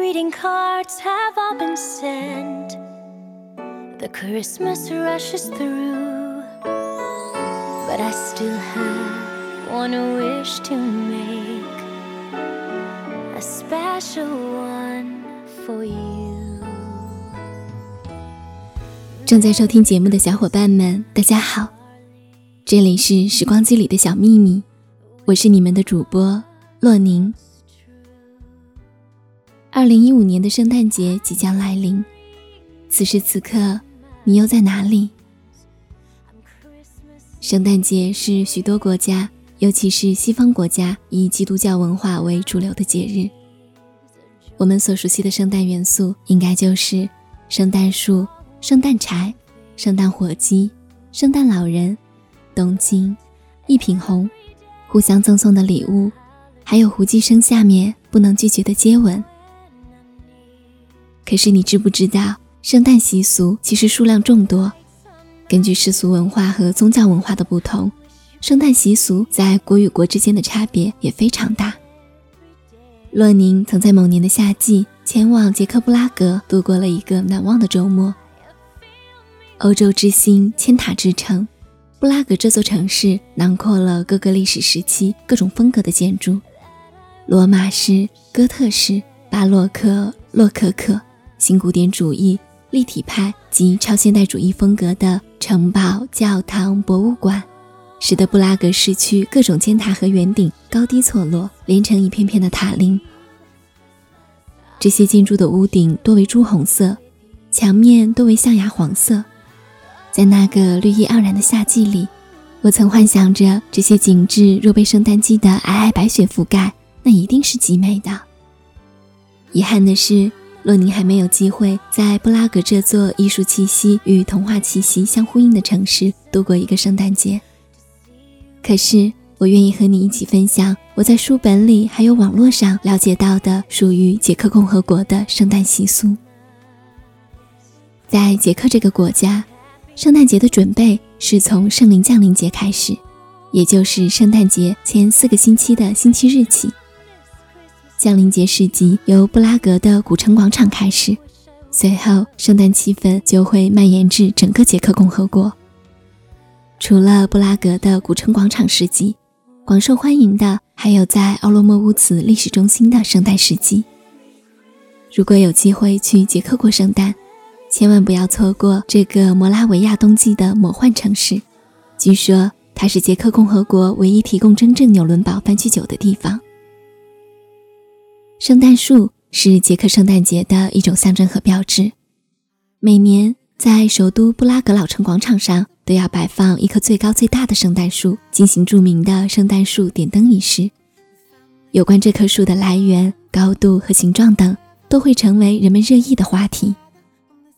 Greeting cards have all been sent. The Christmas rushes through. But I still have one wish to make a special one for you. 正在收听节目的小伙伴们，大家好，这里是时光机里的小秘密，我是你们的主播洛宁。二零一五年的圣诞节即将来临，此时此刻，你又在哪里？圣诞节是许多国家，尤其是西方国家以基督教文化为主流的节日。我们所熟悉的圣诞元素，应该就是圣诞树、圣诞柴、圣诞火鸡、圣诞老人、东京、一品红、互相赠送的礼物，还有胡姬生下面不能拒绝的接吻。可是你知不知道，圣诞习俗其实数量众多。根据世俗文化和宗教文化的不同，圣诞习俗在国与国之间的差别也非常大。洛宁曾在某年的夏季前往捷克布拉格度过了一个难忘的周末。欧洲之星，千塔之城，布拉格这座城市囊括了各个历史时期各种风格的建筑：罗马式、哥特式、巴洛克、洛可可。新古典主义、立体派及超现代主义风格的城堡、教堂、博物馆，使得布拉格市区各种尖塔和圆顶高低错落，连成一片片的塔林。这些建筑的屋顶多为朱红色，墙面多为象牙黄色。在那个绿意盎然的夏季里，我曾幻想着这些景致若被圣诞季的皑皑白雪覆盖，那一定是极美的。遗憾的是。洛宁还没有机会在布拉格这座艺术气息与童话气息相呼应的城市度过一个圣诞节。可是，我愿意和你一起分享我在书本里还有网络上了解到的属于捷克共和国的圣诞习俗。在捷克这个国家，圣诞节的准备是从圣灵降临节开始，也就是圣诞节前四个星期的星期日起。降临节市集由布拉格的古城广场开始，随后圣诞气氛就会蔓延至整个捷克共和国。除了布拉格的古城广场市集，广受欢迎的还有在奥洛莫乌茨历史中心的圣诞市集。如果有机会去捷克过圣诞，千万不要错过这个摩拉维亚冬季的魔幻城市。据说它是捷克共和国唯一提供真正纽伦堡番曲酒的地方。圣诞树是捷克圣诞节的一种象征和标志。每年在首都布拉格老城广场上都要摆放一棵最高最大的圣诞树，进行著名的圣诞树点灯仪式。有关这棵树的来源、高度和形状等，都会成为人们热议的话题。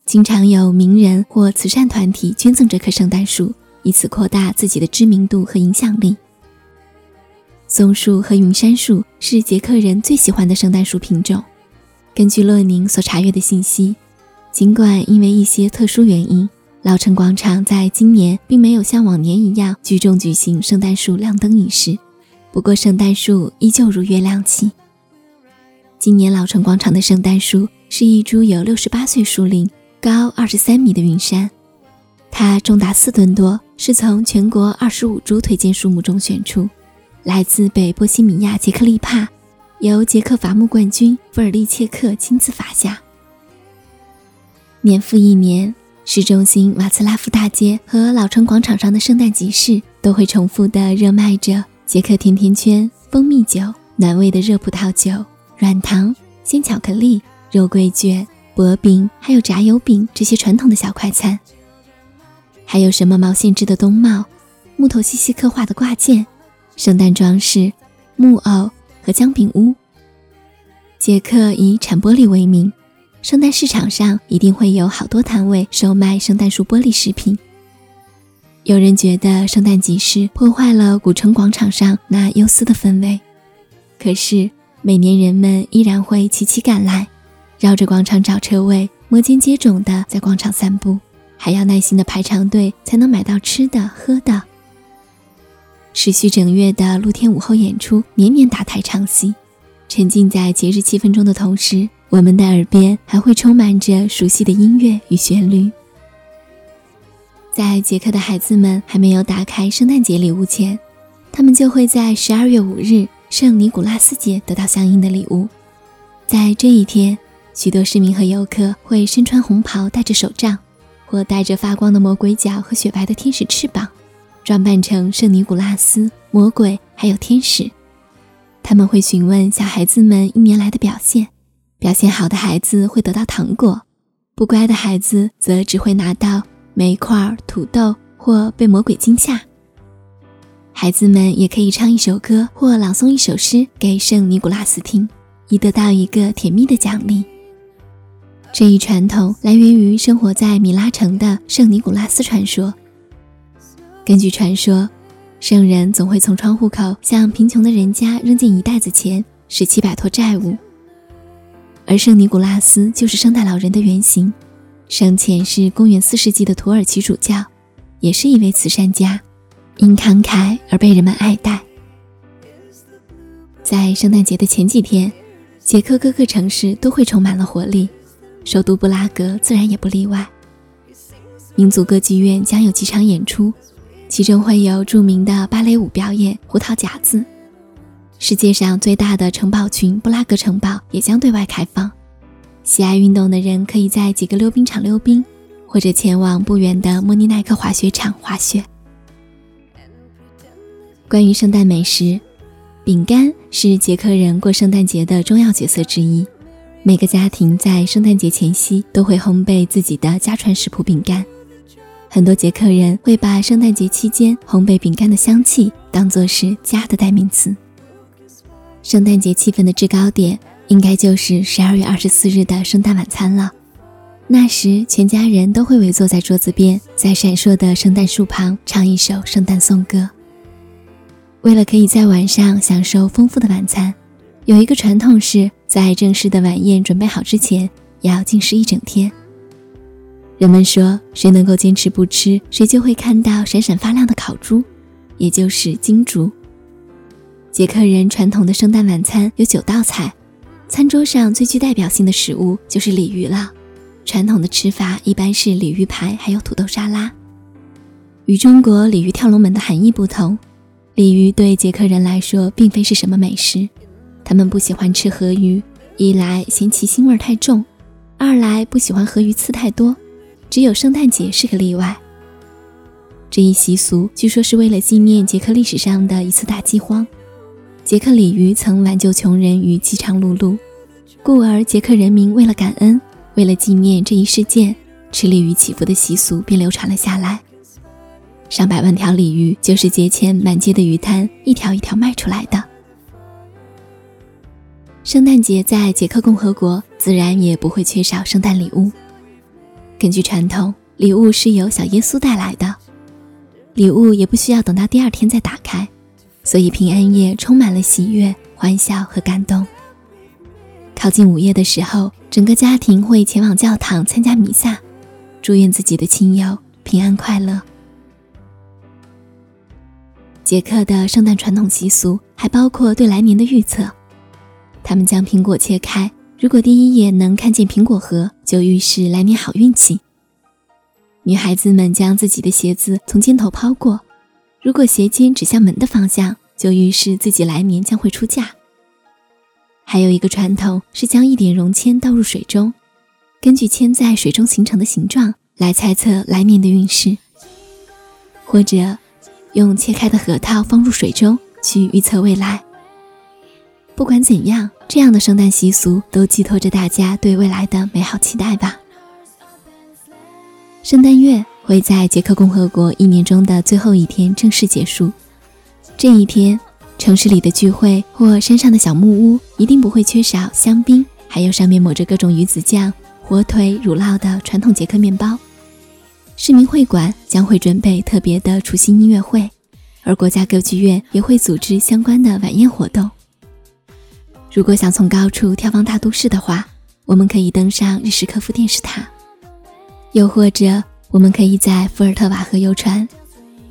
经常有名人或慈善团体捐赠这棵圣诞树，以此扩大自己的知名度和影响力。松树和云杉树是捷克人最喜欢的圣诞树品种。根据洛宁所查阅的信息，尽管因为一些特殊原因，老城广场在今年并没有像往年一样聚众举行圣诞树亮灯仪式，不过圣诞树依旧如约亮起。今年老城广场的圣诞树是一株有六十八岁树龄、高二十三米的云杉，它重达四吨多，是从全国二十五株推荐树木中选出。来自北波西米亚捷克利帕，由捷克伐木冠军弗尔利切克亲自伐下。年复一年，市中心瓦茨拉夫大街和老城广场上的圣诞集市都会重复地热卖着捷克甜甜圈、蜂蜜酒、暖胃的热葡萄酒、软糖、鲜巧克力、肉桂卷、薄饼，还有炸油饼这些传统的小快餐。还有什么毛线织的冬帽、木头细细刻画的挂件。圣诞装饰、木偶和姜饼屋。杰克以产玻璃为名，圣诞市场上一定会有好多摊位售卖圣诞树玻璃饰品。有人觉得圣诞集市破坏了古城广场上那幽思的氛围，可是每年人们依然会齐齐赶来，绕着广场找车位，摩肩接踵的在广场散步，还要耐心的排长队才能买到吃的喝的。持续整月的露天午后演出，年年打台唱戏，沉浸在节日气氛中的同时，我们的耳边还会充满着熟悉的音乐与旋律。在捷克的孩子们还没有打开圣诞节礼物前，他们就会在十二月五日圣尼古拉斯节得到相应的礼物。在这一天，许多市民和游客会身穿红袍，戴着手杖，或带着发光的魔鬼角和雪白的天使翅膀，装扮成圣尼古拉斯、魔鬼还有天使。他们会询问小孩子们一年来的表现，表现好的孩子会得到糖果，不乖的孩子则只会拿到煤块、土豆或被魔鬼惊吓。孩子们也可以唱一首歌或朗诵一首诗给圣尼古拉斯听，以得到一个甜蜜的奖励。这一传统来源于生活在米拉城的圣尼古拉斯传说。根据传说。圣人总会从窗户口向贫穷的人家扔进一袋子钱，使其摆脱债务。而圣尼古拉斯就是圣诞老人的原型，生前是公元四世纪的土耳其主教，也是一位慈善家，因慷慨而被人们爱戴。在圣诞节的前几天，捷克各个城市都会充满了活力，首都布拉格自然也不例外。民族歌剧院将有几场演出。其中会有著名的芭蕾舞表演《胡桃夹子》。世界上最大的城堡群布拉格城堡也将对外开放。喜爱运动的人可以在几个溜冰场溜冰，或者前往不远的莫尼奈克滑雪场滑雪。关于圣诞美食，饼干是捷克人过圣诞节的重要角色之一。每个家庭在圣诞节前夕都会烘焙自己的家传食谱饼干。很多捷克人会把圣诞节期间烘焙饼干的香气当作是家的代名词。圣诞节气氛的制高点应该就是十二月二十四日的圣诞晚餐了。那时，全家人都会围坐在桌子边，在闪烁的圣诞树旁唱一首圣诞颂歌。为了可以在晚上享受丰富的晚餐，有一个传统是在正式的晚宴准备好之前，要禁食一整天。人们说，谁能够坚持不吃，谁就会看到闪闪发亮的烤猪，也就是金猪。捷克人传统的圣诞晚餐有九道菜，餐桌上最具代表性的食物就是鲤鱼了。传统的吃法一般是鲤鱼排，还有土豆沙拉。与中国鲤鱼跳龙门的含义不同，鲤鱼对捷克人来说并非是什么美食，他们不喜欢吃河鱼，一来嫌其腥味太重，二来不喜欢河鱼刺太多。只有圣诞节是个例外。这一习俗据说是为了纪念捷克历史上的一次大饥荒，捷克鲤鱼曾挽救穷人于饥肠辘辘，故而捷克人民为了感恩，为了纪念这一事件，吃鲤鱼祈福的习俗便流传了下来。上百万条鲤鱼就是节前满街的鱼摊一条一条卖出来的。圣诞节在捷克共和国自然也不会缺少圣诞礼物。根据传统，礼物是由小耶稣带来的，礼物也不需要等到第二天再打开，所以平安夜充满了喜悦、欢笑和感动。靠近午夜的时候，整个家庭会前往教堂参加弥撒，祝愿自己的亲友平安快乐。捷克的圣诞传统习俗还包括对来年的预测，他们将苹果切开。如果第一眼能看见苹果核，就预示来年好运气。女孩子们将自己的鞋子从肩头抛过，如果鞋尖指向门的方向，就预示自己来年将会出嫁。还有一个传统是将一点绒铅倒入水中，根据铅在水中形成的形状来猜测来年的运势，或者用切开的核桃放入水中去预测未来。不管怎样，这样的圣诞习俗都寄托着大家对未来的美好期待吧。圣诞月会在捷克共和国一年中的最后一天正式结束。这一天，城市里的聚会或山上的小木屋一定不会缺少香槟，还有上面抹着各种鱼子酱、火腿、乳酪的传统捷克面包。市民会馆将会准备特别的除夕音乐会，而国家歌剧院也会组织相关的晚宴活动。如果想从高处眺望大都市的话，我们可以登上日什科夫电视塔，又或者我们可以在伏尔特瓦河游船。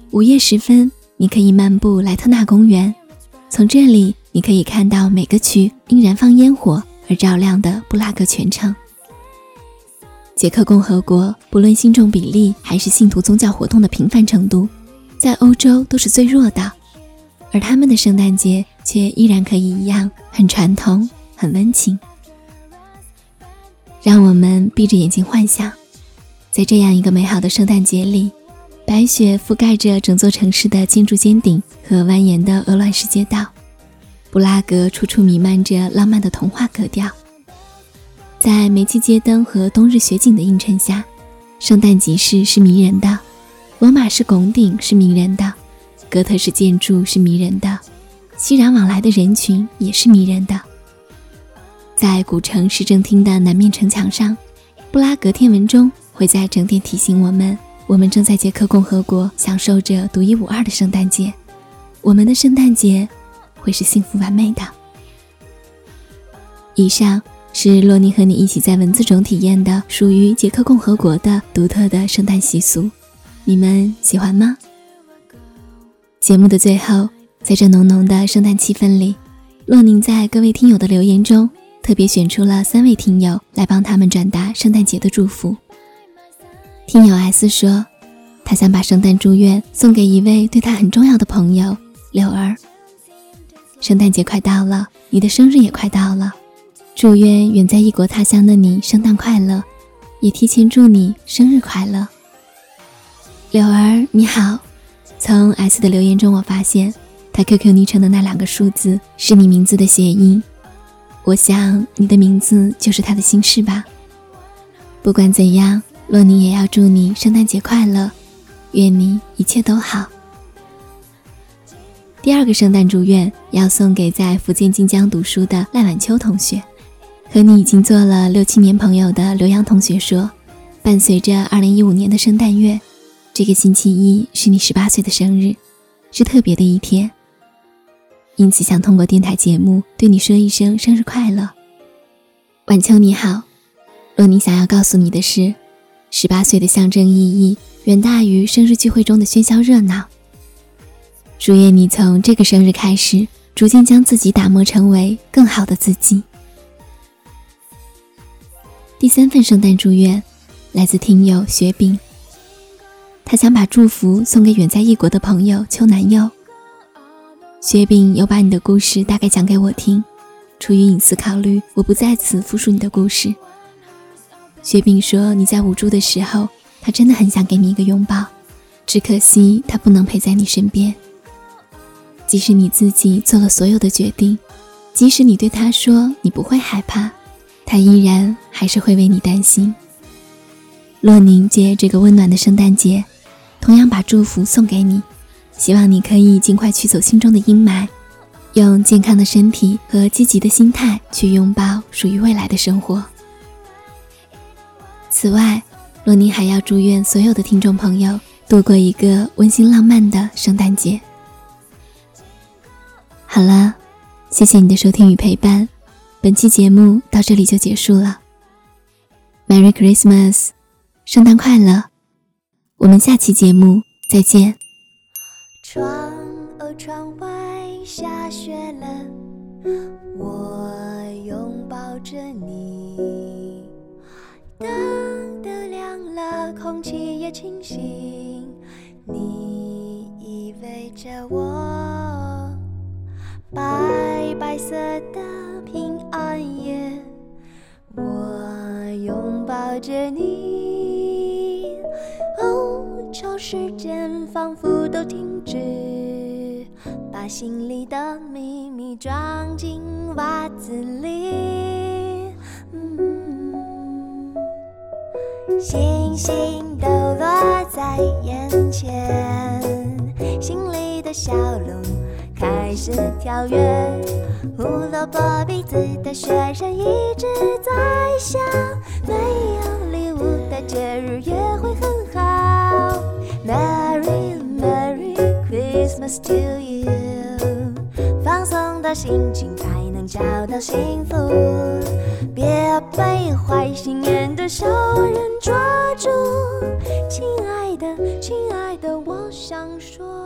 午夜时分，你可以漫步莱特纳公园，从这里你可以看到每个区因燃放烟火而照亮的布拉格全城。捷克共和国不论信众比例还是信徒宗教活动的频繁程度，在欧洲都是最弱的，而他们的圣诞节却依然可以一样很传统、很温情。让我们闭着眼睛幻想，在这样一个美好的圣诞节里，白雪覆盖着整座城市的建筑尖顶和蜿蜒的鹅卵石街道，布拉格处处弥漫着浪漫的童话格调。在煤气街灯和冬日雪景的映衬下，圣诞集市是迷人的，罗马式拱顶是迷人的，哥特式建筑是迷人的，熙攘往来的人群也是迷人的。在古城市政厅的南面城墙上，布拉格天文钟会在整点提醒我们：我们正在捷克共和国享受着独一无二的圣诞节。我们的圣诞节会是幸福完美的。以上是洛尼和你一起在文字中体验的属于捷克共和国的独特的圣诞习俗，你们喜欢吗？节目的最后，在这浓浓的圣诞气氛里，洛宁在各位听友的留言中。特别选出了三位听友来帮他们转达圣诞节的祝福。听友 S 说，他想把圣诞祝愿送给一位对他很重要的朋友柳儿。圣诞节快到了，你的生日也快到了，祝愿远在异国他乡的你圣诞快乐，也提前祝你生日快乐。柳儿你好，从 S 的留言中我发现，他 QQ 昵称的那两个数字是你名字的谐音。我想你的名字就是他的心事吧。不管怎样，洛尼也要祝你圣诞节快乐，愿你一切都好。第二个圣诞祝愿要送给在福建晋江读书的赖晚秋同学，和你已经做了六七年朋友的刘洋同学说，伴随着二零一五年的圣诞月，这个星期一是你十八岁的生日，是特别的一天。因此，想通过电台节目对你说一声生日快乐，晚秋你好。若你想要告诉你的是，十八岁的象征意义远大于生日聚会中的喧嚣热闹。祝愿你从这个生日开始，逐渐将自己打磨成为更好的自己。第三份圣诞祝愿来自听友雪饼，他想把祝福送给远在异国的朋友邱南佑。雪饼有把你的故事大概讲给我听，出于隐私考虑，我不在此复述你的故事。雪饼说你在无助的时候，他真的很想给你一个拥抱，只可惜他不能陪在你身边。即使你自己做了所有的决定，即使你对他说你不会害怕，他依然还是会为你担心。洛宁借这个温暖的圣诞节，同样把祝福送给你。希望你可以尽快驱走心中的阴霾，用健康的身体和积极的心态去拥抱属于未来的生活。此外，洛宁还要祝愿所有的听众朋友度过一个温馨浪漫的圣诞节。好了，谢谢你的收听与陪伴，本期节目到这里就结束了。Merry Christmas，圣诞快乐！我们下期节目再见。窗哦，窗外下雪了，我拥抱着你。灯都亮了，空气也清新，你依偎着我。白白色的平安夜，我拥抱着你。时间仿佛都停。止把心里的秘密装进袜子里，嗯星星都落在眼前，心里的小鹿开始跳跃，胡萝卜鼻子的雪人一直在笑，心情才能找到幸福，别被坏心眼的小人抓住。亲爱的，亲爱的，我想说。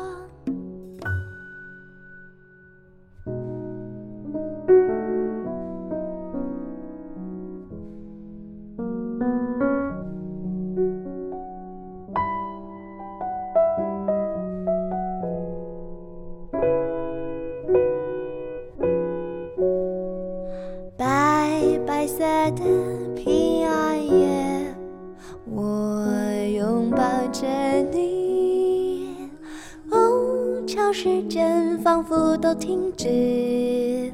仿佛都停止，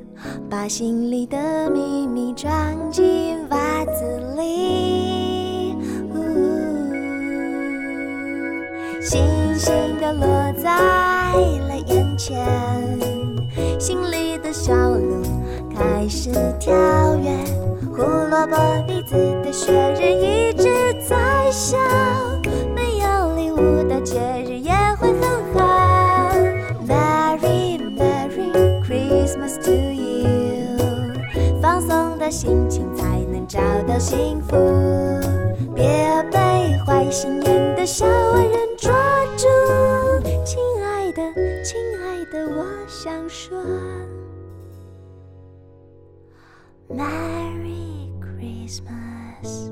把心里的秘密装进袜子里。呜星星都落在了眼前，心里的小鹿开始跳跃。胡萝卜鼻子的雪人一直在笑，没有礼物的节日心情才能找到幸福，别被坏心眼的小矮人抓住。亲爱的，亲爱的，我想说，Merry Christmas